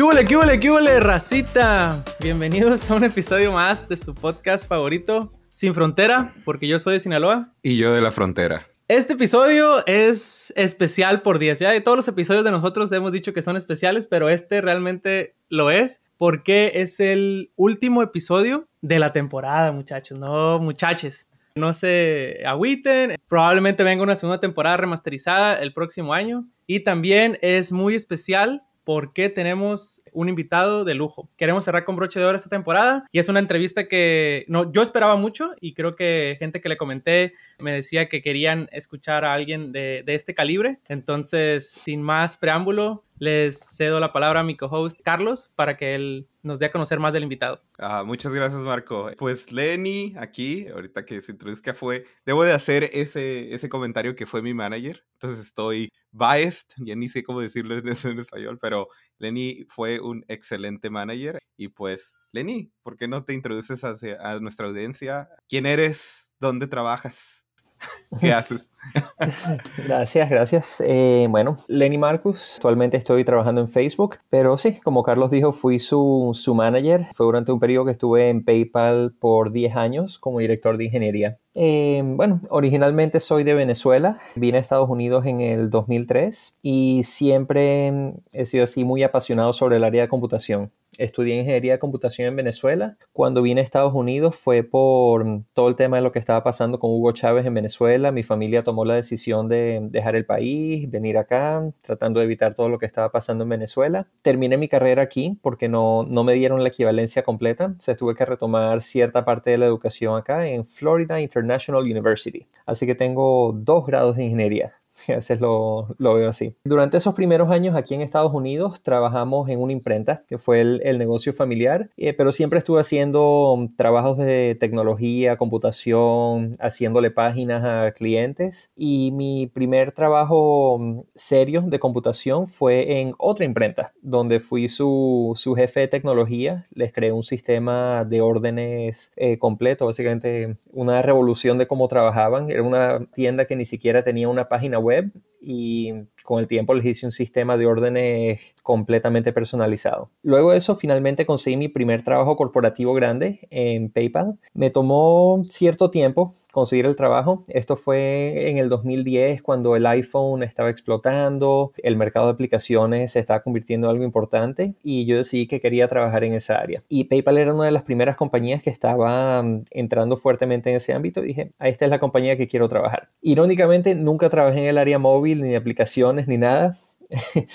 ¿Qué huele, qué huele, qué huele, racita? Bienvenidos a un episodio más de su podcast favorito, Sin Frontera, porque yo soy de Sinaloa. Y yo de la frontera. Este episodio es especial por 10. Ya de todos los episodios de nosotros hemos dicho que son especiales, pero este realmente lo es porque es el último episodio de la temporada, muchachos. No, muchaches. No se agüiten. Probablemente venga una segunda temporada remasterizada el próximo año. Y también es muy especial porque tenemos un invitado de lujo. Queremos cerrar con broche de oro esta temporada y es una entrevista que no, yo esperaba mucho y creo que gente que le comenté me decía que querían escuchar a alguien de, de este calibre. Entonces, sin más preámbulo, les cedo la palabra a mi co-host Carlos para que él nos dé a conocer más del invitado. Ah, muchas gracias, Marco. Pues Lenny, aquí, ahorita que se introduzca, fue. Debo de hacer ese, ese comentario que fue mi manager. Entonces estoy biased, ya ni sé cómo decirlo en, en español, pero Lenny fue un excelente manager. Y pues, Lenny, ¿por qué no te introduces hacia, a nuestra audiencia? ¿Quién eres? ¿Dónde trabajas? ¿Qué haces? gracias, gracias. Eh, bueno, Lenny Marcus, actualmente estoy trabajando en Facebook, pero sí, como Carlos dijo, fui su, su manager. Fue durante un periodo que estuve en PayPal por 10 años como director de ingeniería. Eh, bueno, originalmente soy de Venezuela, vine a Estados Unidos en el 2003 y siempre he sido así muy apasionado sobre el área de computación. Estudié ingeniería de computación en Venezuela. Cuando vine a Estados Unidos fue por todo el tema de lo que estaba pasando con Hugo Chávez en Venezuela. Mi familia tomó la decisión de dejar el país, venir acá, tratando de evitar todo lo que estaba pasando en Venezuela. Terminé mi carrera aquí porque no, no me dieron la equivalencia completa. Se tuve que retomar cierta parte de la educación acá en Florida International University. Así que tengo dos grados de ingeniería. A veces lo, lo, veo así. Durante esos primeros años aquí en Estados Unidos trabajamos en una imprenta, que fue el, el negocio familiar, eh, pero siempre estuve haciendo trabajos de tecnología, computación, haciéndole páginas a clientes. Y mi primer trabajo serio de computación fue en otra imprenta, donde fui su, su jefe de tecnología. Les creé un sistema de órdenes eh, completo, básicamente una revolución de cómo trabajaban. Era una tienda que ni siquiera tenía una página web y con el tiempo les hice un sistema de órdenes completamente personalizado. Luego de eso, finalmente conseguí mi primer trabajo corporativo grande en PayPal. Me tomó cierto tiempo conseguir el trabajo. Esto fue en el 2010 cuando el iPhone estaba explotando, el mercado de aplicaciones se estaba convirtiendo en algo importante y yo decidí que quería trabajar en esa área. Y PayPal era una de las primeras compañías que estaba mm, entrando fuertemente en ese ámbito dije, esta es la compañía que quiero trabajar. Irónicamente, nunca trabajé en el área móvil ni de aplicaciones ni nada.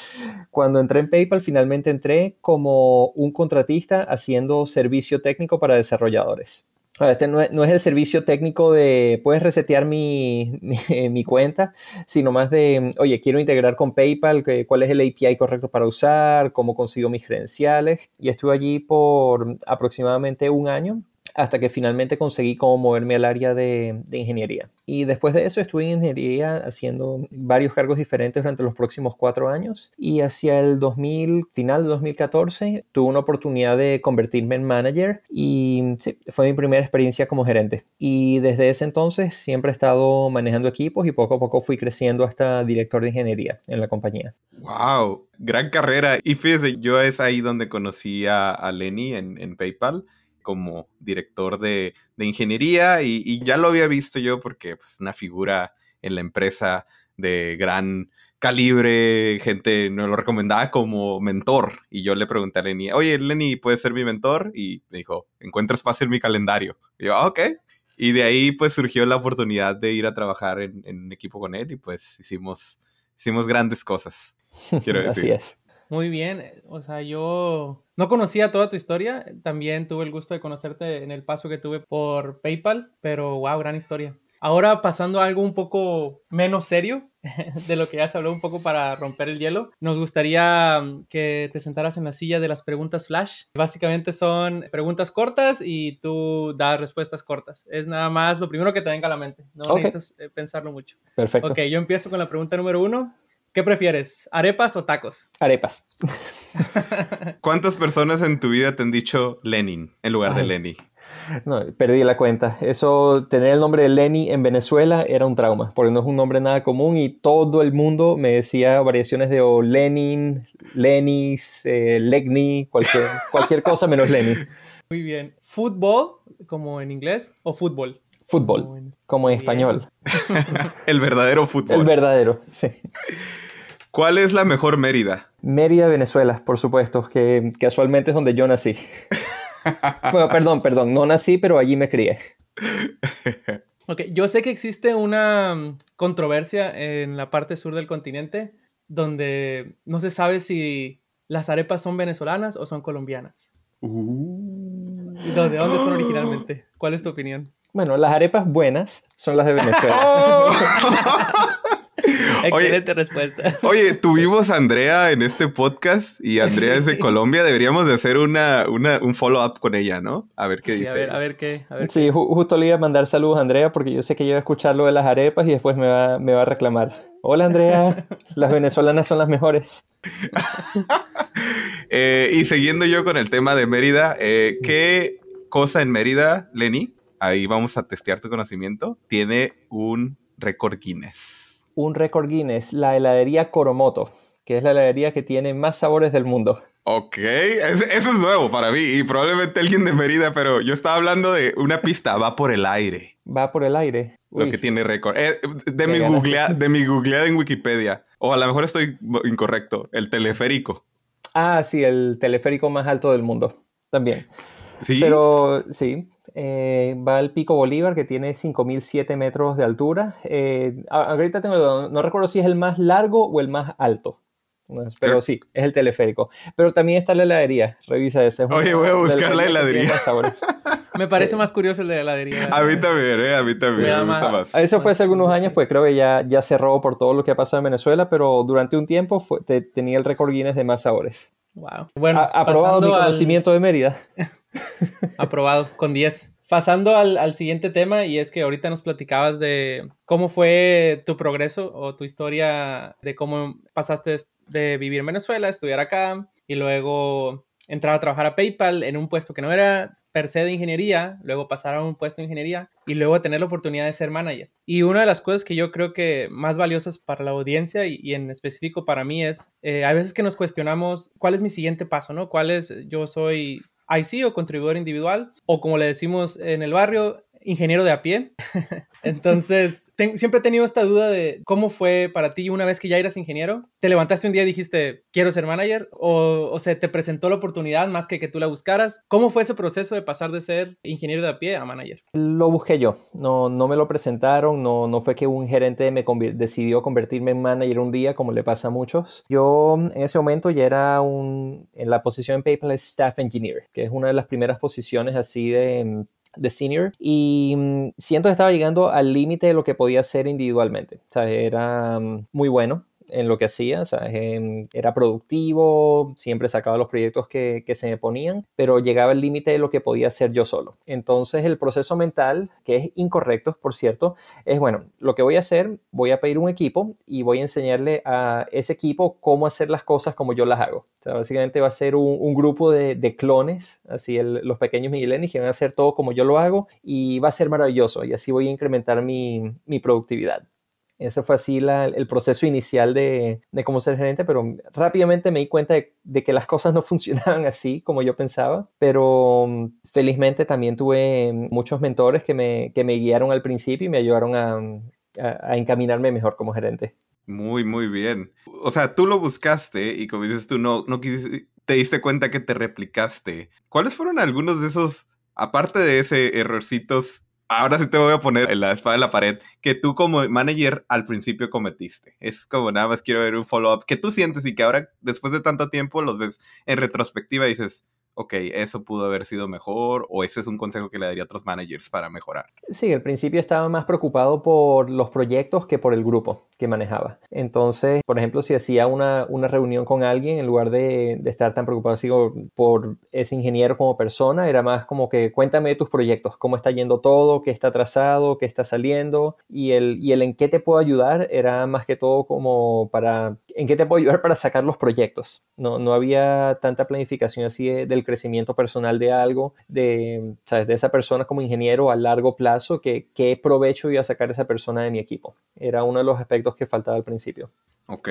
Cuando entré en PayPal, finalmente entré como un contratista haciendo servicio técnico para desarrolladores. Este no es, el servicio técnico de puedes resetear mi, mi, mi, cuenta, sino más de, oye, quiero integrar con PayPal, cuál es el API correcto para usar, cómo consigo mis credenciales. Y estuve allí por aproximadamente un año hasta que finalmente conseguí cómo moverme al área de, ingeniería. Y después de eso estuve en ingeniería haciendo varios cargos diferentes durante los próximos cuatro años y hacia el 2000, final de 2014 tuve una oportunidad de convertirme en manager y sí, fue mi primera experiencia como gerente. Y desde ese entonces siempre he estado manejando equipos y poco a poco fui creciendo hasta director de ingeniería en la compañía. ¡Wow! Gran carrera. Y fíjese, yo es ahí donde conocí a, a Lenny en, en PayPal como director de, de ingeniería y, y, ya lo había visto yo porque pues una figura en la empresa de gran calibre, gente me lo recomendaba como mentor y yo le pregunté a Lenny, oye Lenny, ¿puedes ser mi mentor? Y me dijo, encuentra espacio en mi calendario. Y yo, ah, ok. Y de ahí pues surgió la oportunidad de ir a trabajar en, en un equipo con él y pues hicimos, hicimos grandes cosas. Quiero decir. Así es. Muy bien, o sea, yo no conocía toda tu historia, también tuve el gusto de conocerte en el paso que tuve por PayPal, pero wow, gran historia. Ahora pasando a algo un poco menos serio, de lo que ya se habló un poco para romper el hielo, nos gustaría que te sentaras en la silla de las preguntas flash. Básicamente son preguntas cortas y tú das respuestas cortas. Es nada más lo primero que te venga a la mente, no okay. necesitas eh, pensarlo mucho. Perfecto. Ok, yo empiezo con la pregunta número uno. ¿Qué prefieres? ¿Arepas o tacos? Arepas. ¿Cuántas personas en tu vida te han dicho Lenin en lugar Ay. de Lenny? No, perdí la cuenta. Eso, tener el nombre de Lenny en Venezuela era un trauma, porque no es un nombre nada común y todo el mundo me decía variaciones de o Lenin, Lenis, eh, Legni, cualquier, cualquier cosa menos Lenny. Muy bien. ¿Fútbol, como en inglés, o fútbol? Fútbol, como en español. el verdadero fútbol. El verdadero, sí. ¿Cuál es la mejor Mérida? Mérida, Venezuela, por supuesto, que casualmente es donde yo nací. bueno, perdón, perdón, no nací, pero allí me crié. Ok, yo sé que existe una mm, controversia en la parte sur del continente donde no se sabe si las arepas son venezolanas o son colombianas. Uh. ¿De dónde son originalmente? ¿Cuál es tu opinión? Bueno, las arepas buenas son las de Venezuela. Excelente respuesta. Oye, tuvimos a Andrea en este podcast y Andrea es de Colombia. Deberíamos de hacer una, un follow-up con ella, ¿no? A ver qué dice. A ver, a ver qué. sí, justo le iba a mandar saludos a Andrea porque yo sé que iba a escuchar lo de las arepas y después me va, me va a reclamar. Hola Andrea, las venezolanas son las mejores. Eh, y siguiendo yo con el tema de Mérida, eh, ¿qué cosa en Mérida, Lenny? Ahí vamos a testear tu conocimiento. Tiene un récord Guinness un récord Guinness, la heladería Coromoto, que es la heladería que tiene más sabores del mundo. Ok, eso es nuevo para mí y probablemente alguien de Mérida, pero yo estaba hablando de una pista, va por el aire. Va por el aire. Lo que tiene récord. Eh, de, mi de mi googleada en Wikipedia. O a lo mejor estoy incorrecto. El teleférico. Ah, sí, el teleférico más alto del mundo. También. Sí. Pero sí, eh, va al Pico Bolívar, que tiene 5.007 metros de altura. Eh, ahorita tengo, no recuerdo si es el más largo o el más alto. Pero sí, es el teleférico. Pero también está la heladería. Revisa ese. Oye, voy a buscar la heladería. Me parece más curioso el de la heladería. A mí también, ¿eh? A mí también. Me gusta más. Eso fue hace algunos años, pues creo que ya, ya cerró por todo lo que ha pasado en Venezuela, pero durante un tiempo tenía el récord Guinness de más sabores. Wow. Bueno, aprobado mi conocimiento de Mérida. aprobado, con 10. Pasando al, al, siguiente tema, y es que ahorita nos platicabas de cómo fue tu progreso o tu historia de cómo pasaste de vivir en Venezuela, estudiar acá y luego entrar a trabajar a PayPal en un puesto que no era per se de ingeniería, luego pasar a un puesto de ingeniería y luego tener la oportunidad de ser manager. Y una de las cosas que yo creo que más valiosas para la audiencia y, en específico para mí es, eh, hay veces que nos cuestionamos cuál es mi siguiente paso, ¿no? ¿Cuál es, yo soy IC o contribuidor individual, o como le decimos en el barrio, ingeniero de a pie. Entonces, siempre he tenido esta duda de cómo fue para ti una vez que ya eras ingeniero. ¿Te levantaste un día y dijiste, quiero ser manager? ¿O, o se te presentó la oportunidad más que que tú la buscaras? ¿Cómo fue ese proceso de pasar de ser ingeniero de a pie a manager? Lo busqué yo. No, no me lo presentaron. No, no fue que un gerente me decidió convertirme en manager un día, como le pasa a muchos. Yo en ese momento ya era un, en la posición en PayPal Staff Engineer, que es una de las primeras posiciones así de de senior y mm, siento que estaba llegando al límite de lo que podía hacer individualmente. O sea, era mm, muy bueno en lo que hacía, o em, era productivo, siempre sacaba los proyectos que, se me ponían, pero llegaba al límite de lo que podía hacer yo solo. Entonces el proceso mental, que es incorrecto, por cierto, es, bueno, lo que voy a hacer, voy a pedir un equipo y voy a enseñarle a ese equipo cómo hacer las cosas como yo las hago. O sea, básicamente va a ser un, grupo de, clones, así los pequeños Miguelenis que van a hacer todo como yo lo hago y va a ser maravilloso y así voy a incrementar mi productividad. Ese fue así el proceso inicial de, cómo ser gerente, pero rápidamente me di cuenta de, que las cosas no funcionaban así como yo pensaba, pero mm, felizmente también tuve muchos mentores que me, me guiaron al principio y me ayudaron a, encaminarme mejor como gerente. Muy, muy bien. O sea, tú lo buscaste y como dices tú, no, no te diste cuenta que te replicaste. ¿Cuáles fueron algunos de esos, aparte de ese errorcitos ahora sí te voy a poner en la espada en la pared que tú como manager al principio cometiste. Es como nada más quiero ver un follow-up que tú sientes y que ahora después de tanto tiempo los ves en retrospectiva y dices, ok, eso pudo haber sido mejor o ese es un consejo que le daría a otros managers para mejorar? Sí, al principio estaba más preocupado por los proyectos que por el grupo que manejaba. Entonces, por ejemplo, si hacía una, una reunión con alguien, en lugar de, de estar tan preocupado así por ese ingeniero como persona, era más como que cuéntame de tus proyectos, cómo está yendo todo, qué está atrasado, qué está saliendo y el, y el en qué te puedo ayudar era más que todo como para, en qué te puedo ayudar para sacar los proyectos. No, no había tanta planificación así del crecimiento personal de algo, de, ¿sabes? de esa persona como ingeniero a largo plazo, que, qué provecho iba a sacar esa persona de mi equipo. Era uno de los aspectos que faltaba al principio. Ok.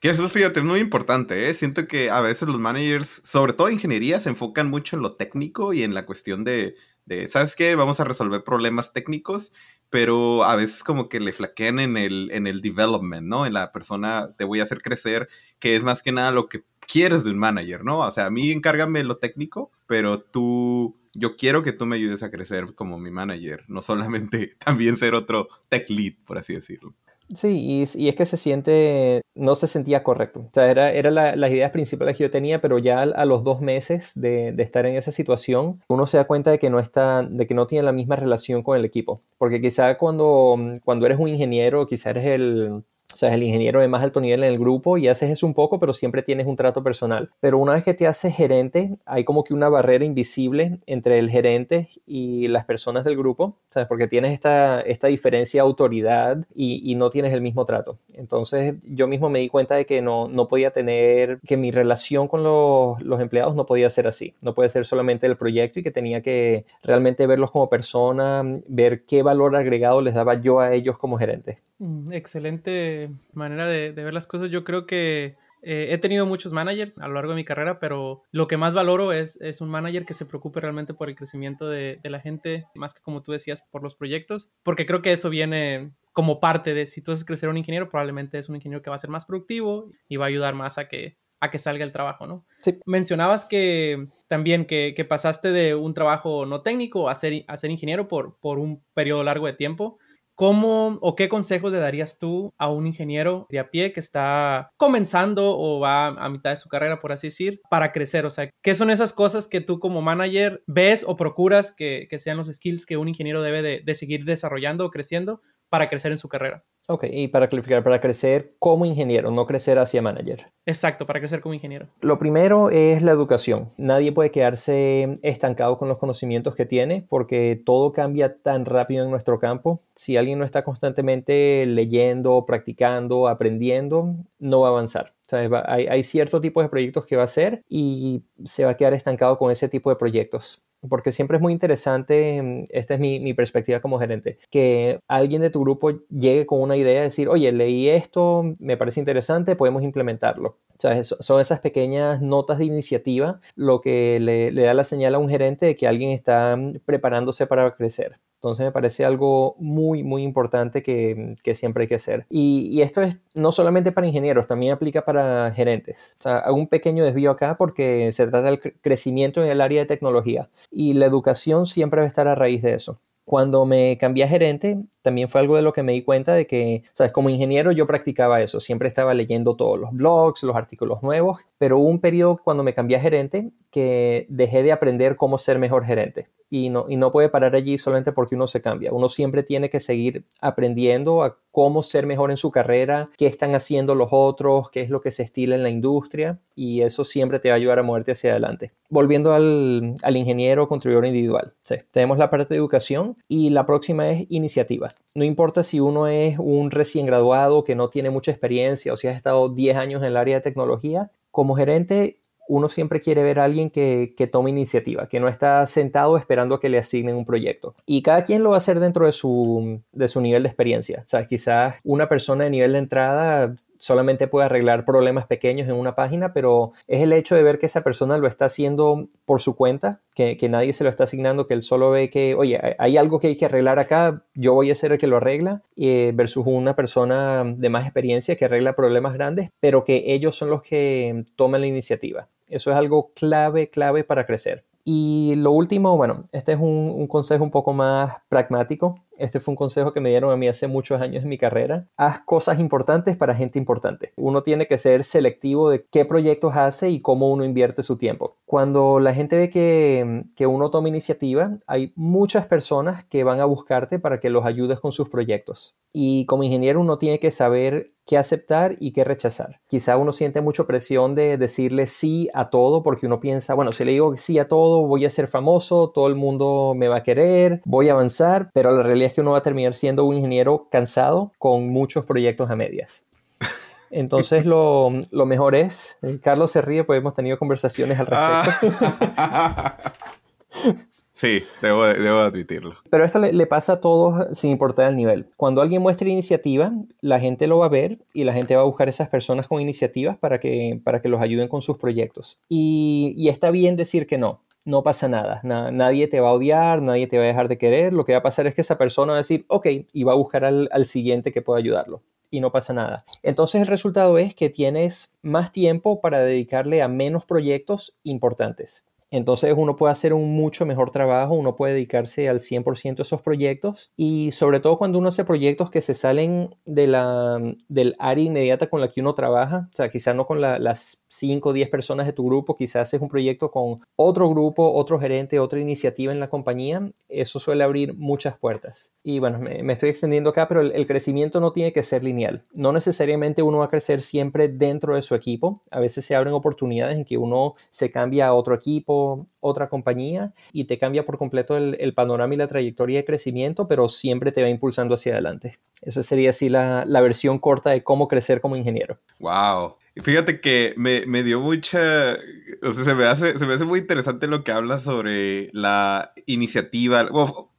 Que eso, fíjate, es muy importante, ¿eh? Siento que a veces los managers, sobre todo ingeniería, se enfocan mucho en lo técnico y en la cuestión de, de, ¿sabes qué? Vamos a resolver problemas técnicos, pero a veces como que le flaquean en el, en el development, ¿no? En la persona, te voy a hacer crecer, que es más que nada lo que quieres de un manager, ¿no? O sea, a mí encárgame lo técnico, pero tú, yo quiero que tú me ayudes a crecer como mi manager, no solamente también ser otro tech lead, por así decirlo. Sí, y, es que se siente, no se sentía correcto. O sea, era, era la, las ideas principales que yo tenía, pero ya a, los dos meses de, de, estar en esa situación, uno se da cuenta de que no está, de que no tiene la misma relación con el equipo. Porque quizá cuando, cuando eres un ingeniero, quizá eres el, o sea, el ingeniero de más alto nivel en el grupo y haces eso un poco, pero siempre tienes un trato personal. Pero una vez que te haces gerente, hay como que una barrera invisible entre el gerente y las personas del grupo, ¿sabes? Porque tienes esta, esta diferencia de autoridad y, no tienes el mismo trato. Entonces, yo mismo me di cuenta de que no, no podía tener, que mi relación con los, los empleados no podía ser así. No puede ser solamente el proyecto y que tenía que realmente verlos como persona, ver qué valor agregado les daba yo a ellos como gerente. Mm, excelente manera de, ver las cosas. Yo creo que eh, he tenido muchos managers a lo largo de mi carrera, pero lo que más valoro es, es un manager que se preocupe realmente por el crecimiento de, la gente, más que como tú decías, por los proyectos, porque creo que eso viene como parte de si tú haces crecer a un ingeniero, probablemente es un ingeniero que va a ser más productivo y va a ayudar más a que a que salga el trabajo, ¿no? Sí. Mencionabas que también que, que, pasaste de un trabajo no técnico a ser, a ser ingeniero por, por un periodo largo de tiempo. ¿Cómo o qué consejos le darías tú a un ingeniero de a pie que está comenzando o va a mitad de su carrera, por así decir, para crecer? O sea, ¿qué son esas cosas que tú como manager ves o procuras que, sean los skills que un ingeniero debe de, de seguir desarrollando o creciendo para crecer en su carrera? Ok, y para clarificar, para crecer como ingeniero, no crecer hacia manager. Exacto, para crecer como ingeniero. Lo primero es la educación. Nadie puede quedarse estancado con los conocimientos que tiene porque todo cambia tan rápido en nuestro campo. Si alguien no está constantemente leyendo, practicando, aprendiendo, no va a avanzar. Hay, cierto tipo de proyectos que va a hacer y se va a quedar estancado con ese tipo de proyectos porque siempre es muy interesante, mm, esta es mi, perspectiva como gerente, que alguien de tu grupo llegue con una idea, decir, oye, leí esto, me parece interesante, podemos implementarlo. Sea, son esas pequeñas notas de iniciativa lo que le, le da la señal a un gerente de que alguien está mm, preparándose para crecer. Entonces me parece algo muy, muy importante que, siempre hay que hacer. Y, esto es no solamente para ingenieros, también aplica para gerentes. O sea, hago un pequeño desvío acá porque se trata del crecimiento en el área de tecnología y la educación siempre va a estar a raíz de eso. Cuando me cambié a gerente, también fue algo de lo que me di cuenta de que, sabes, como ingeniero yo practicaba eso, siempre estaba leyendo todos los blogs, los artículos nuevos, pero hubo un periodo cuando me cambié a gerente que dejé de aprender cómo ser mejor gerente y no, y no puede parar allí solamente porque uno se cambia. Uno siempre tiene que seguir aprendiendo a cómo ser mejor en su carrera, qué están haciendo los otros, qué es lo que se estila en la industria y eso siempre te va a ayudar a moverte hacia adelante. Volviendo al, al ingeniero contribuidor individual, tenemos la parte de educación y la próxima es iniciativa. No importa si uno es un recién graduado que no tiene mucha experiencia o si has estado 10 años en el área de tecnología, como gerente uno siempre quiere ver a alguien que, tome iniciativa, que no está sentado esperando a que le asignen un proyecto. Y cada quien lo va a hacer dentro de su, de su nivel de experiencia. ¿Sabes? Quizás una persona de nivel de entrada solamente puede arreglar problemas pequeños en una página, pero es el hecho de ver que esa persona lo está haciendo por su cuenta, que, nadie se lo está asignando, que él solo ve que, oye, hay algo que hay que arreglar acá, yo voy a ser el que lo arregla, eh, versus una persona de más experiencia que arregla problemas grandes, pero que ellos son los que toman la iniciativa. Eso es algo clave, clave para crecer. Y lo último, bueno, este es un, consejo un poco más pragmático. Este fue un consejo que me dieron a mí hace muchos años en mi carrera. Haz cosas importantes para gente importante. Uno tiene que ser selectivo de qué proyectos hace y cómo uno invierte su tiempo. Cuando la gente ve que, que uno toma iniciativa, hay muchas personas que van a buscarte para que los ayudes con sus proyectos. Y como ingeniero uno tiene que saber qué aceptar y qué rechazar. Quizá uno siente mucha presión de decirle sí a todo porque uno piensa, bueno, si le digo sí a todo, voy a ser famoso, todo el mundo me va a querer, voy a avanzar, pero la realidad es que uno va a terminar siendo un ingeniero cansado con muchos proyectos a medias. Entonces lo, mejor es, eh, Carlos se ríe, pues hemos tenido conversaciones al respecto. Ah. Sí, debo, debo admitirlo. Pero esto le, pasa a todos sin importar el nivel. Cuando alguien muestra iniciativa, la gente lo va a ver y la gente va a buscar esas personas con iniciativas para que, para que los ayuden con sus proyectos. Y, y está bien decir que no. No pasa nada. nadie te va a odiar, nadie te va a dejar de querer. Lo que va a pasar es que esa persona va a decir, ok, y va a buscar al, al siguiente que pueda ayudarlo y no pasa nada. Entonces el resultado es que tienes más tiempo para dedicarle a menos proyectos importantes. Entonces uno puede hacer un mucho mejor trabajo, uno puede dedicarse al 100% a esos proyectos y sobre todo cuando uno hace proyectos que se salen de la, del área inmediata con la que uno trabaja, o sea, quizás no con las 5 o 10 personas de tu grupo, quizás es un proyecto con otro grupo, otro gerente, otra iniciativa en la compañía, eso suele abrir muchas puertas. Y bueno, me, estoy extendiendo acá, pero el, el crecimiento no tiene que ser lineal. No necesariamente uno va a crecer siempre dentro de su equipo, a veces se abren oportunidades en que uno se cambia a otro equipo, otra compañía y te cambia por completo el, panorama y la trayectoria de crecimiento, pero siempre te va impulsando hacia adelante. Eso sería así la, versión corta de cómo crecer como ingeniero. Wow. Fíjate que me, me, dio mucha, o sea, se me, hace, se me hace muy interesante lo que habla sobre la iniciativa,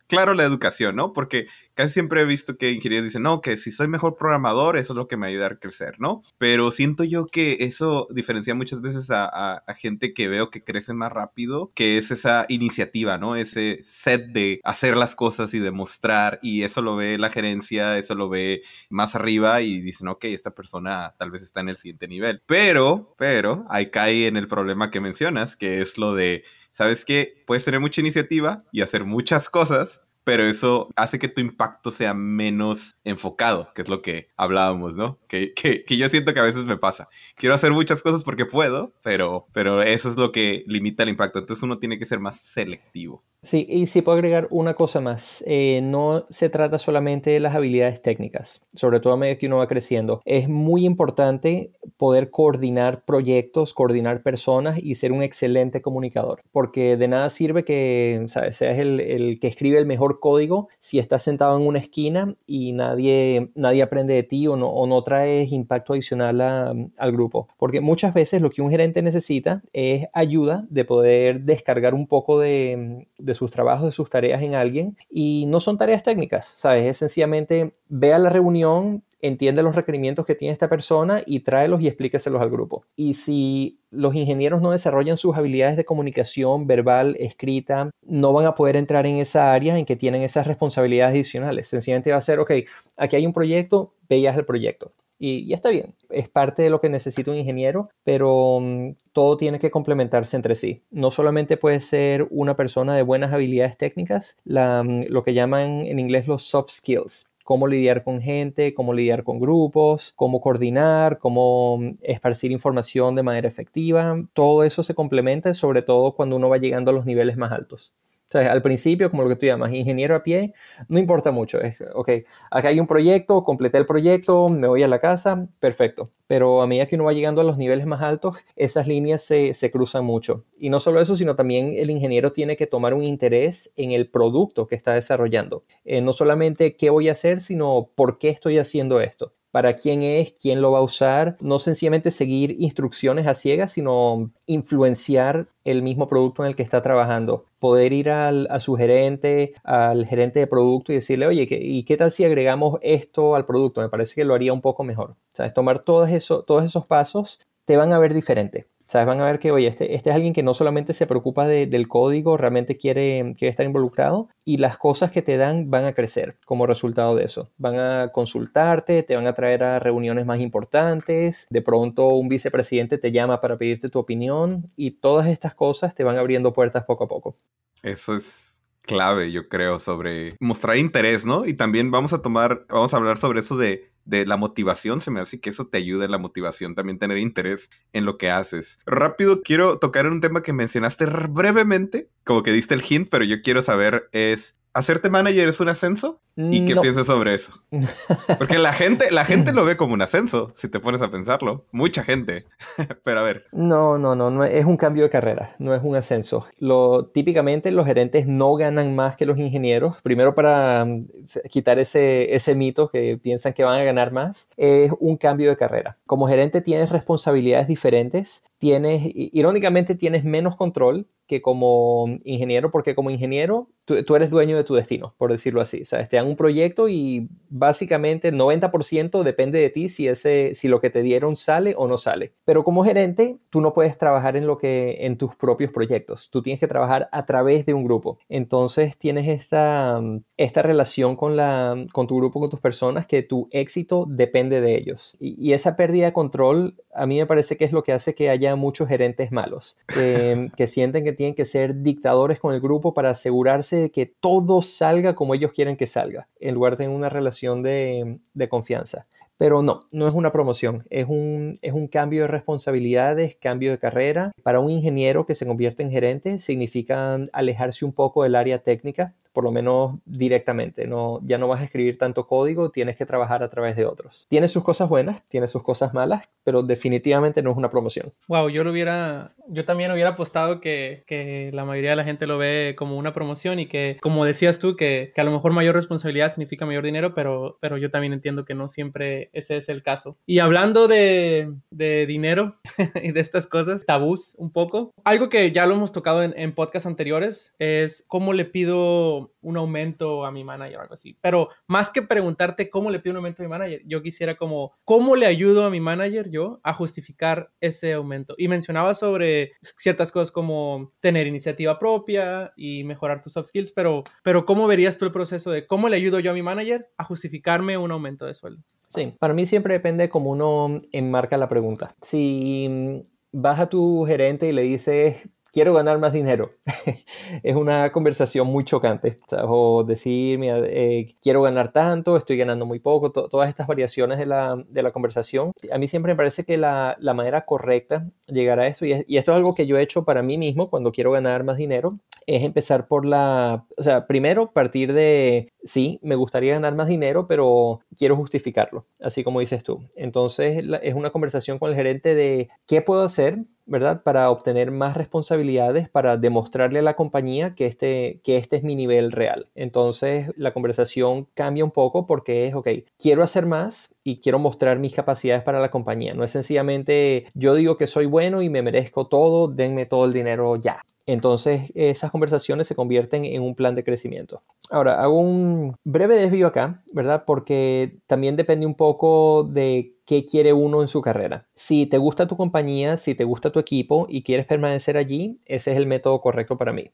claro, la educación, ¿no? Porque casi siempre he visto que ingenieros dicen, no, que si soy mejor programador, eso es lo que me ayuda a crecer, ¿no? Pero siento yo que eso diferencia muchas veces a, gente que veo que crece más rápido, que es esa iniciativa, ¿no? Ese set de hacer las cosas y demostrar, y eso lo ve la gerencia, eso lo ve más arriba y dicen, ok, esta persona tal vez está en el siguiente nivel. Pero, pero, ahí cae en el problema que mencionas, que es lo de ¿sabes qué? Puedes tener mucha iniciativa y hacer muchas cosas, pero eso hace que tu impacto sea menos enfocado, que es lo que hablábamos, ¿no? Que, que, que, yo siento que a veces me pasa. Quiero hacer muchas cosas porque puedo, pero, pero eso es lo que limita el impacto. Entonces uno tiene que ser más selectivo. Sí, y si puedo agregar una cosa más. Eh, no se trata solamente de las habilidades técnicas, sobre todo a medida que uno va creciendo. Es muy importante poder coordinar proyectos, coordinar personas y ser un excelente comunicador, porque de nada sirve que seas el, que escribe el mejor código si estás sentado en una esquina y nadie, nadie aprende de ti o no, o no traes impacto adicional al grupo. Porque muchas veces lo que un gerente necesita es ayuda de poder descargar un poco de de sus trabajos, de sus tareas en alguien y no son tareas técnicas, ¿sabes? Es sencillamente ve a la reunión, entiende los requerimientos que tiene esta persona y tráelos y explíqueselos al grupo. Y si los ingenieros no desarrollan sus habilidades de comunicación verbal, escrita, no van a poder entrar en esa área en que tienen esas responsabilidades adicionales. Sencillamente va a ser, ok, aquí hay un proyecto, veas el proyecto. Y, está bien, es parte de lo que necesita un ingeniero, pero mm, todo tiene que complementarse entre sí. No solamente puede ser una persona de buenas habilidades técnicas, mm, lo que llaman en inglés los soft skills cómo lidiar con gente, cómo lidiar con grupos, cómo coordinar, cómo mm, esparcir información de manera efectiva. Todo eso se complementa, sobre todo cuando uno va llegando a los niveles más altos. O sea, al principio, como lo que tú llamas, ingeniero a pie, no importa mucho. Es, ok, acá hay un proyecto, completé el proyecto, me voy a la casa, perfecto. Pero a medida que uno va llegando a los niveles más altos, esas líneas se, se cruzan mucho. Y no solo eso, sino también el ingeniero tiene que tomar un interés en el producto que está desarrollando. Eh, no solamente qué voy a hacer, sino por qué estoy haciendo esto para quién es, quién lo va a usar, no sencillamente seguir instrucciones a ciegas, sino influenciar el mismo producto en el que está trabajando. Poder ir al, a su gerente, al gerente de producto y decirle, oye, ¿y qué tal si agregamos esto al producto? Me parece que lo haría un poco mejor. ¿Sabes? Tomar todos, eso, todos esos pasos te van a ver diferente. ¿Sabes? Van a ver que, oye, este, este es alguien que no solamente se preocupa del código, realmente quiere, quiere estar involucrado y las cosas que te dan van a crecer como resultado de eso. Van a consultarte, te van a traer a reuniones más importantes, de pronto un vicepresidente te llama para pedirte tu opinión y todas estas cosas te van abriendo puertas poco a poco. Eso es clave, yo creo, sobre mostrar interés, ¿no? Y también vamos a tomar, vamos a hablar sobre eso de de la motivación, se me hace que eso te ayuda en la motivación, también tener interés en lo que haces. Rápido, quiero tocar un tema que mencionaste brevemente, como que diste el hint, pero yo quiero saber es ¿hacerte manager es un ascenso? ¿Y qué piensas sobre eso? Porque la gente, la gente lo ve como un ascenso, si te pones a pensarlo. Mucha gente. Pero a ver. No, no, no, no es un cambio de carrera, no es un ascenso. Lo, típicamente los gerentes no ganan más que los ingenieros. Primero para mm, quitar ese, ese mito que piensan que van a ganar más, es un cambio de carrera. Como gerente tienes responsabilidades diferentes, tienes, irónicamente tienes menos control que como ingeniero, porque como ingeniero tú, eres dueño de tu destino, por decirlo así. ¿sabes? Te dan un proyecto y básicamente el 90% depende de ti si, ese, si lo que te dieron sale o no sale. Pero como gerente, tú no puedes trabajar en, lo que, en tus propios proyectos. Tú tienes que trabajar a través de un grupo. Entonces tienes esta, esta relación con, la, con tu grupo, con tus personas, que tu éxito depende de ellos. Y, y esa pérdida de control a mí me parece que es lo que hace que haya muchos gerentes malos, que sienten que tienen que ser dictadores con el grupo para asegurarse de que todo salga como ellos quieren que salga, en lugar de una relación de, de confianza. Pero no, no es una promoción, es un, es un cambio de responsabilidades, cambio de carrera. Para un ingeniero que se convierte en gerente significa alejarse un poco del área técnica, por lo menos directamente. No, ya no vas a escribir tanto código, tienes que trabajar a través de otros. Tiene sus cosas buenas, tiene sus cosas malas, pero definitivamente no es una promoción. Wow, yo lo hubiera, yo también hubiera apostado que, que la mayoría de la gente lo ve como una promoción y que, como decías tú, que, que a lo mejor mayor responsabilidad significa mayor dinero, pero, pero yo también entiendo que no siempre ese es el caso. Y hablando de, dinero y de estas cosas, tabús un poco, algo que ya lo hemos tocado en, en podcasts anteriores es cómo le pido un aumento a mi manager o algo así. Pero más que preguntarte cómo le pido un aumento a mi manager, yo quisiera como, ¿cómo le ayudo a mi manager yo a justificar ese aumento? Y mencionaba sobre ciertas cosas como tener iniciativa propia y mejorar tus soft skills, pero, pero ¿cómo verías tú el proceso de cómo le ayudo yo a mi manager a justificarme un aumento de sueldo? Sí, para mí siempre depende cómo uno enmarca la pregunta. Si mm, vas a tu gerente y le dices, quiero ganar más dinero. es una conversación muy chocante. O decir, eh, quiero ganar tanto, estoy ganando muy poco, todas estas variaciones de la, de la, conversación. A mí siempre me parece que la, la manera correcta llegar a esto, y, y, esto es algo que yo he hecho para mí mismo cuando quiero ganar más dinero, es empezar por la, o sea, primero partir de, sí, me gustaría ganar más dinero, pero quiero justificarlo, así como dices tú. Entonces es una conversación con el gerente de qué puedo hacer ¿verdad? Para obtener más responsabilidades, para demostrarle a la compañía que este, que este es mi nivel real. Entonces, la conversación cambia un poco porque es, ok, quiero hacer más y quiero mostrar mis capacidades para la compañía. No es sencillamente, yo digo que soy bueno y me merezco todo, denme todo el dinero ya. Entonces esas conversaciones se convierten en un plan de crecimiento. Ahora, hago un breve desvío acá, ¿verdad? Porque también depende un poco de qué quiere uno en su carrera. Si te gusta tu compañía, si te gusta tu equipo y quieres permanecer allí, ese es el método correcto para mí.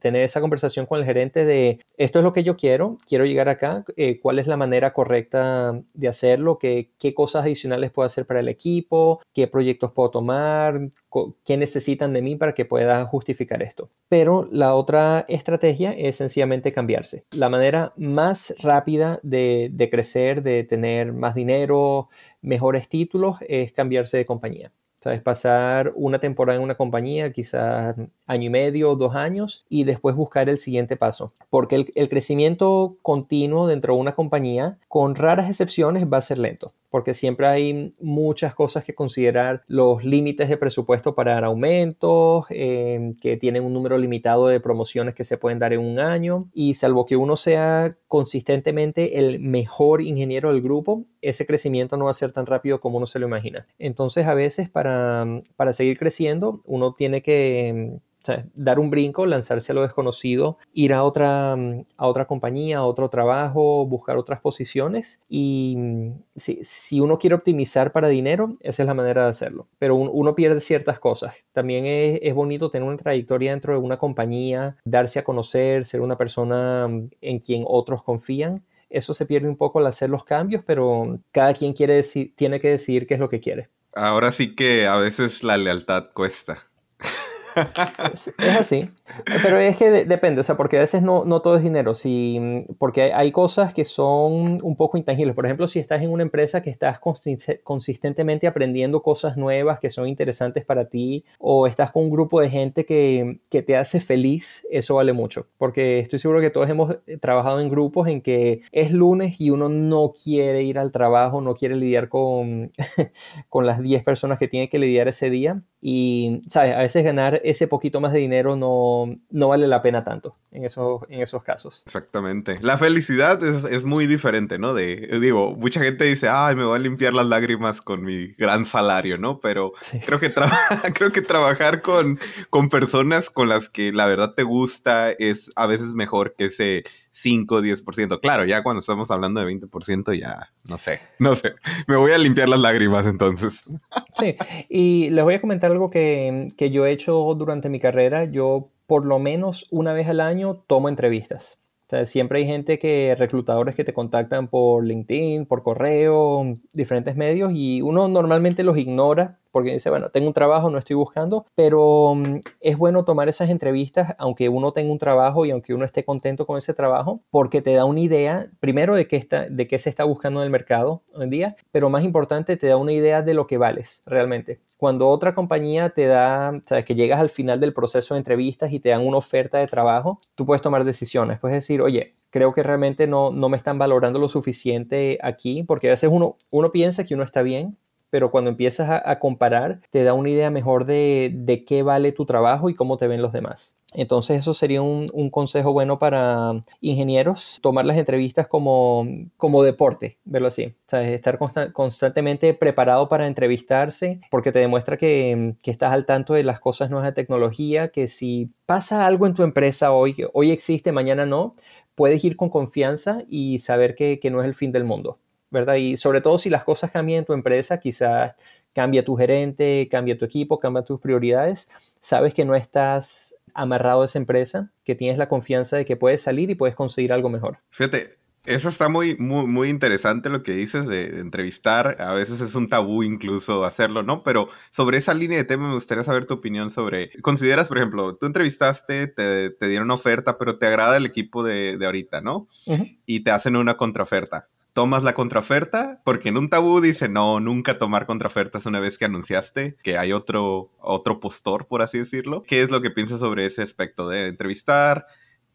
Tener esa conversación con el gerente de esto es lo que yo quiero, quiero llegar acá, eh, cuál es la manera correcta de hacerlo, qué, qué cosas adicionales puedo hacer para el equipo, qué proyectos puedo tomar, qué necesitan de mí para que pueda justificar esto. Pero la otra estrategia es sencillamente cambiarse. La manera más rápida de, de crecer, de tener más dinero, mejores títulos, es cambiarse de compañía. ¿Sabes? Pasar una temporada en una compañía, quizás año y medio, dos años, y después buscar el siguiente paso. Porque el, el, crecimiento continuo dentro de una compañía, con raras excepciones, va a ser lento porque siempre hay muchas cosas que considerar, los límites de presupuesto para aumentos, em, que tienen un número limitado de promociones que se pueden dar en un año, y salvo que uno sea consistentemente el mejor ingeniero del grupo, ese crecimiento no va a ser tan rápido como uno se lo imagina. Entonces a veces para, para seguir creciendo uno tiene que dar un brinco, lanzarse a lo desconocido, ir a otra, a otra compañía, a otro trabajo, buscar otras posiciones. Y mm, si, si uno quiere optimizar para dinero, esa es la manera de hacerlo. Pero uno pierde ciertas cosas. También es, es, bonito tener una trayectoria dentro de una compañía, darse a conocer, ser una persona mm, en quien otros confían. Eso se pierde un poco al hacer los cambios, pero cada quien quiere tiene que decidir qué es lo que quiere. Ahora sí que a veces la lealtad cuesta es, así. Pero es que depende, o sea, porque a veces no, no todo es dinero, si, porque hay, cosas que son un poco intangibles. Por ejemplo, si estás en una empresa que estás consistentemente aprendiendo cosas nuevas que son interesantes para ti, o estás con un grupo de gente que, que te hace feliz, eso vale mucho. Porque estoy seguro que todos hemos trabajado en grupos en que es lunes y uno no quiere ir al trabajo, no quiere lidiar con, con las 10 personas que tiene que lidiar ese día. Y, ¿sabes? A veces ganar ese poquito más de dinero no, no vale la pena tanto en esos, en esos casos. Exactamente. La felicidad es, es, muy diferente, ¿no? De, digo, mucha gente dice, ay, me voy a limpiar las lágrimas con mi gran salario, ¿no? Pero creo, que creo que trabajar con, con personas con las que la verdad te gusta es a veces mejor que ese 5, 10%. Claro, ya cuando estamos hablando de 20%, ya no sé, no sé. Me voy a limpiar las lágrimas entonces. Sí, y les voy a comentar algo que, que yo he hecho durante mi carrera. Yo por lo menos una vez al año tomo entrevistas. O sea, siempre hay gente que, reclutadores que te contactan por LinkedIn, por correo, diferentes medios y uno normalmente los ignora porque dice, bueno, tengo un trabajo, no estoy buscando, pero mm, es bueno tomar esas entrevistas, aunque uno tenga un trabajo y aunque uno esté contento con ese trabajo, porque te da una idea, primero, de qué, está, de qué se está buscando en el mercado hoy en día, pero más importante, te da una idea de lo que vales realmente. Cuando otra compañía te da, sabes, que llegas al final del proceso de entrevistas y te dan una oferta de trabajo, tú puedes tomar decisiones, puedes decir, oye, creo que realmente no, no me están valorando lo suficiente aquí, porque a veces uno, uno piensa que uno está bien, pero cuando empiezas a, comparar, te da una idea mejor de, de, qué vale tu trabajo y cómo te ven los demás. Entonces eso sería un, un consejo bueno para ingenieros, tomar las entrevistas como, como deporte, verlo así. O sea, estar constantemente preparado para entrevistarse porque te demuestra que, que, estás al tanto de las cosas nuevas de tecnología, que si pasa algo en tu empresa hoy, hoy existe, mañana no, puedes ir con confianza y saber que, que no es el fin del mundo. ¿Verdad? Y sobre todo si las cosas cambian en tu empresa, quizás cambia tu gerente, cambia tu equipo, cambia tus prioridades, sabes que no estás amarrado a esa empresa, que tienes la confianza de que puedes salir y puedes conseguir algo mejor. Fíjate, eso está muy, muy, muy interesante lo que dices de, entrevistar. A veces es un tabú incluso hacerlo, ¿no? Pero sobre esa línea de tema me gustaría saber tu opinión sobre, consideras, por ejemplo, tú entrevistaste, te, te dieron una oferta, pero te agrada el equipo de, de ahorita, ¿no? Y te hacen una contraoferta tomas la contraoferta, porque en un tabú dice, no, nunca tomar contraofertas una vez que anunciaste que hay otro, otro postor, por así decirlo. ¿Qué es lo que piensas sobre ese aspecto de entrevistar?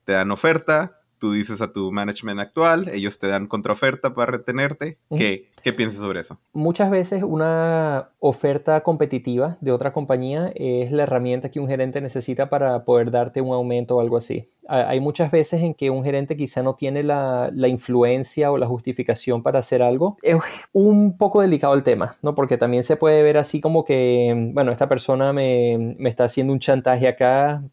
Te dan oferta, tú dices a tu management actual, ellos te dan contraoferta para retenerte. ¿Qué, ¿Qué piensas sobre eso? Muchas veces una oferta competitiva de otra compañía es la herramienta que un gerente necesita para poder darte un aumento o algo así. Hay muchas veces en que un gerente quizá no tiene la, la influencia o la justificación para hacer algo. Es un poco delicado el tema, ¿no? Porque también se puede ver así como que, bueno, esta persona me, me está haciendo un chantaje acá,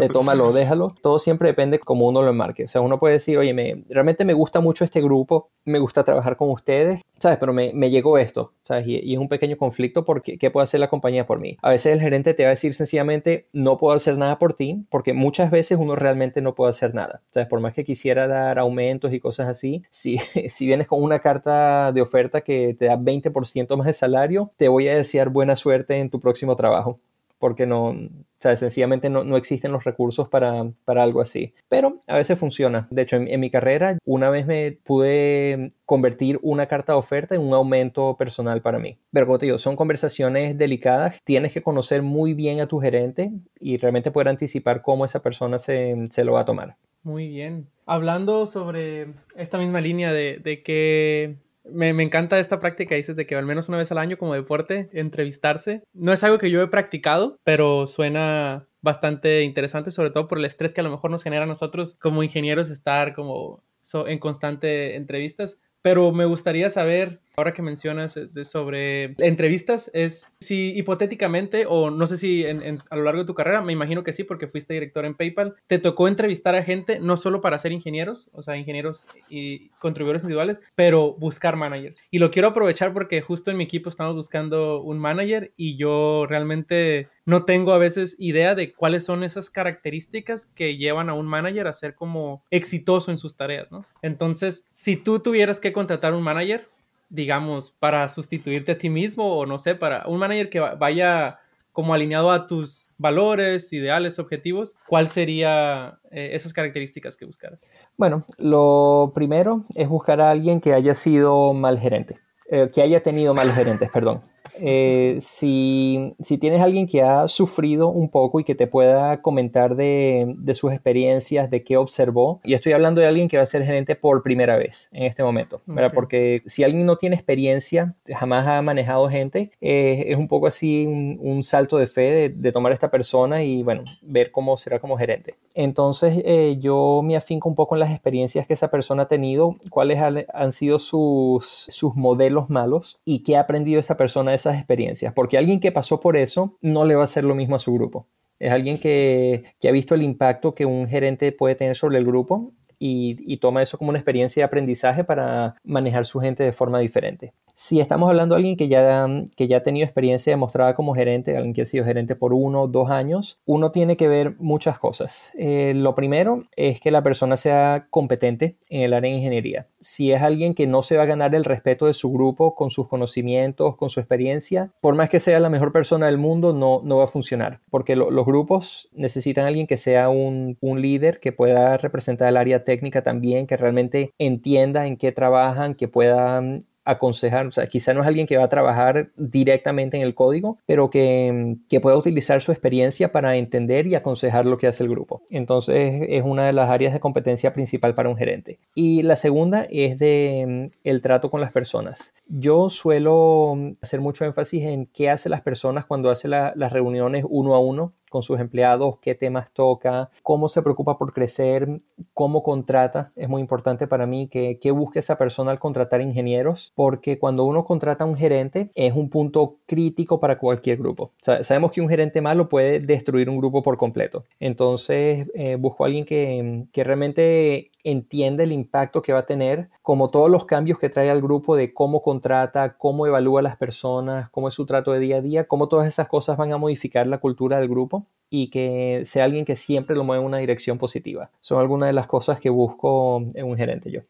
de tómalo, déjalo. Todo siempre depende cómo uno lo enmarque. O sea, uno puede decir, oye, me, realmente me gusta mucho este grupo, me gusta trabajar con ustedes, ¿sabes? Pero me, me llegó esto, ¿sabes? Y, es un pequeño conflicto porque ¿qué puede hacer la compañía por mí? A veces el gerente te va a decir sencillamente, no puedo hacer nada por ti, porque muchas veces uno realmente no puede hacer nada, ¿sabes? Por más que quisiera dar aumentos y cosas así, si, si vienes con una carta de oferta que te da 20% más de salario, te voy a desear buena suerte en tu próximo trabajo porque no, o sea, sencillamente no, no existen los recursos para, para, algo así. Pero a veces funciona. De hecho, en, mi carrera, una vez me pude convertir una carta de oferta en un aumento personal para mí. Pero como son conversaciones delicadas. Tienes que conocer muy bien a tu gerente y realmente poder anticipar cómo esa persona se, se lo va a tomar. Muy bien. Hablando sobre esta misma línea de, de que me, encanta esta práctica, dices, de que al menos una vez al año como deporte, entrevistarse. No es algo que yo he practicado, pero suena bastante interesante, sobre todo por el estrés que a lo mejor nos genera a nosotros como ingenieros estar como en constante entrevistas. Pero me gustaría saber, ahora que mencionas eh, sobre entrevistas, es si hipotéticamente, o no sé si a lo largo de tu carrera, me imagino que sí, porque fuiste director en PayPal, te tocó entrevistar a gente no solo para ser ingenieros, o sea, ingenieros y contribuidores individuales, pero buscar managers. Y lo quiero aprovechar porque justo en mi equipo estamos buscando un manager y yo realmente no tengo a veces idea de cuáles son esas características que llevan a un manager a ser como exitoso en sus tareas, ¿no? Entonces, si tú tuvieras que contratar un manager, digamos, para sustituirte a ti mismo o no sé, para un manager que vaya como alineado a tus valores, ideales, objetivos, ¿cuál sería eh, esas características que buscaras? Bueno, lo primero es buscar a alguien que haya sido mal gerente, eh, que haya tenido malos gerentes, perdón. Eh, si, si, tienes alguien que ha sufrido un poco y que te pueda comentar de, de, sus experiencias, de qué observó, y estoy hablando de alguien que va a ser gerente por primera vez en este momento, porque si alguien no tiene experiencia, jamás ha manejado gente, eh, es un poco así un, salto de fe de, tomar a esta persona y bueno, ver cómo será como gerente. Entonces eh, yo me afinco un poco en las experiencias que esa persona ha tenido, cuáles han sido sus, sus modelos malos y qué ha aprendido esa persona esas experiencias, porque alguien que pasó por eso no le va a hacer lo mismo a su grupo. Es alguien que, que ha visto el impacto que un gerente puede tener sobre el grupo y, y, toma eso como una experiencia de aprendizaje para manejar su gente de forma diferente. Si estamos hablando de alguien que ya, que ya ha tenido experiencia demostrada como gerente, alguien que ha sido gerente por uno o dos años, uno tiene que ver muchas cosas. Eh, lo primero es que la persona sea competente en el área de ingeniería. Si es alguien que no se va a ganar el respeto de su grupo con sus conocimientos, con su experiencia, por más que sea la mejor persona del mundo, no, no va a funcionar. Porque los grupos necesitan a alguien que sea un, un líder, que pueda representar el área técnica también, que realmente entienda en qué trabajan, que pueda aconsejar, o sea, quizá no es alguien que va a trabajar directamente en el código, pero que, que, pueda utilizar su experiencia para entender y aconsejar lo que hace el grupo. Entonces es una de las áreas de competencia principal para un gerente. Y la segunda es de mm, el trato con las personas. Yo suelo hacer mucho énfasis en qué hace las personas cuando hace las reuniones uno a uno con sus empleados, qué temas toca, cómo se preocupa por crecer, cómo contrata. Es muy importante para mí que, que busque esa persona al contratar ingenieros, porque cuando uno contrata a un gerente es un punto crítico para cualquier grupo. sabemos que un gerente malo puede destruir un grupo por completo. Entonces, eh, busco a alguien que, que realmente entiende el impacto que va a tener, como todos los cambios que trae al grupo de cómo contrata, cómo evalúa a las personas, cómo es su trato de día a día, cómo todas esas cosas van a modificar la cultura del grupo y que sea alguien que siempre lo mueva en una dirección positiva. Son algunas de las cosas que busco en un gerente yo.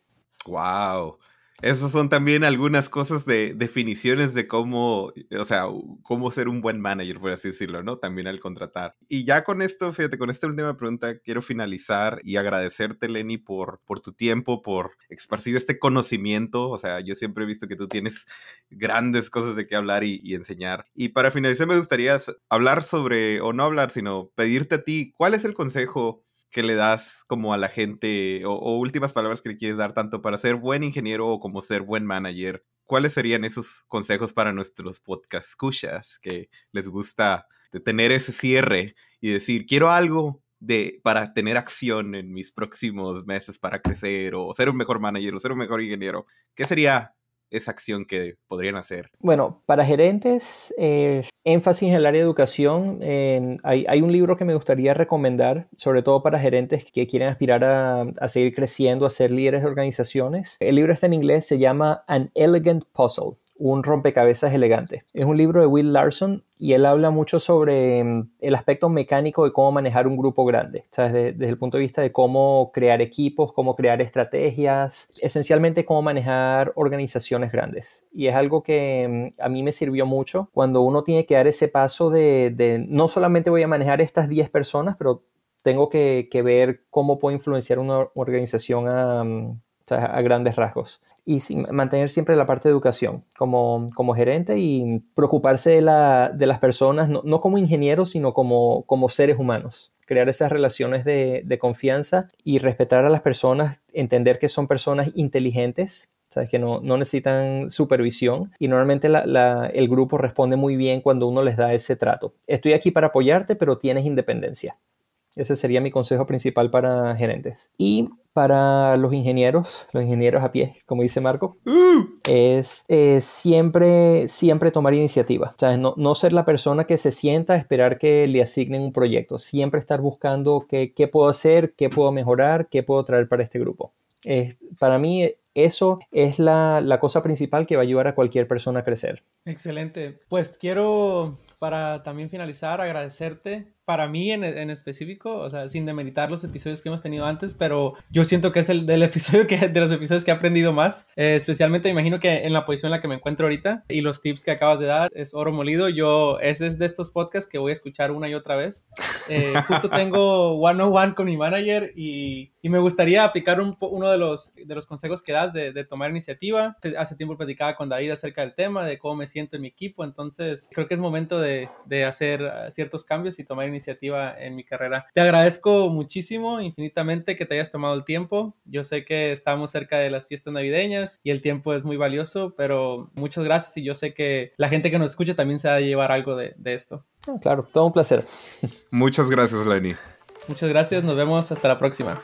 Wow. Esas son también algunas cosas de definiciones de cómo, o sea, cómo ser un buen manager, por así decirlo, ¿no? También al contratar. Y ya con esto, fíjate, con esta última pregunta quiero finalizar y agradecerte, Lenny, por, por tu tiempo, por esparcir este conocimiento. O sea, yo siempre he visto que tú tienes grandes cosas de qué hablar y, y enseñar. Y para finalizar, me gustaría hablar sobre, o no hablar, sino pedirte a ti, ¿cuál es el consejo que le das como a la gente o, últimas palabras que le quieres dar tanto para ser buen ingeniero o como ser buen manager? ¿Cuáles serían esos consejos para nuestros podcast escuchas que les gusta tener ese cierre y decir, quiero algo de, para tener acción en mis próximos meses para crecer o ser un mejor manager o ser un mejor ingeniero? ¿Qué sería esa acción que podrían hacer? Bueno, para gerentes, eh, énfasis en el área de educación, hay, un libro que me gustaría recomendar, sobre todo para gerentes que quieren aspirar a, a seguir creciendo, a ser líderes de organizaciones. El libro está en inglés, se llama An Elegant Puzzle un rompecabezas elegante. Es un libro de Will Larson y él habla mucho sobre mm, el aspecto mecánico de cómo manejar un grupo grande, Desde, desde, el punto de vista de cómo crear equipos, cómo crear estrategias, esencialmente cómo manejar organizaciones grandes. Y es algo que mm, a mí me sirvió mucho cuando uno tiene que dar ese paso de, no solamente voy a manejar estas 10 personas, pero tengo que, que ver cómo puedo influenciar una organización a, mm, a grandes rasgos y mantener siempre la parte de educación como, como gerente y preocuparse de, la, de las personas, no, no, como ingenieros, sino como, como seres humanos. Crear esas relaciones de, de, confianza y respetar a las personas, entender que son personas inteligentes, ¿sabes? que no, no necesitan supervisión y normalmente la, el grupo responde muy bien cuando uno les da ese trato. Estoy aquí para apoyarte, pero tienes independencia. Ese sería mi consejo principal para gerentes. Y para los ingenieros, los ingenieros a pie, como dice Marco, es, siempre, siempre tomar iniciativa. O no, no, ser la persona que se sienta a esperar que le asignen un proyecto. Siempre estar buscando qué, qué puedo hacer, qué puedo mejorar, qué puedo traer para este grupo. para mí eso es la, la, cosa principal que va a ayudar a cualquier persona a crecer. Excelente. Pues quiero para también finalizar, agradecerte para mí en, en, específico, o sea, sin demeritar los episodios que hemos tenido antes, pero yo siento que es el del episodio que, de los episodios que he aprendido más, eh, especialmente imagino que en la posición en la que me encuentro ahorita y los tips que acabas de dar es oro molido. Yo, ese es de estos podcasts que voy a escuchar una y otra vez. Eh, justo tengo one on one con mi manager y, y me gustaría aplicar un, uno de los, de los consejos que das de, de tomar iniciativa. Hace tiempo platicaba con David acerca del tema, de cómo me siento en mi equipo, entonces creo que es momento de, de hacer ciertos cambios y tomar iniciativa en mi carrera. Te agradezco muchísimo, infinitamente que te hayas tomado el tiempo. Yo sé que estamos cerca de las fiestas navideñas y el tiempo es muy valioso, pero muchas gracias y yo sé que la gente que nos escucha también se va a llevar algo de, de esto. Claro, todo un placer. Muchas gracias, Lenny. Muchas gracias, nos vemos hasta la próxima.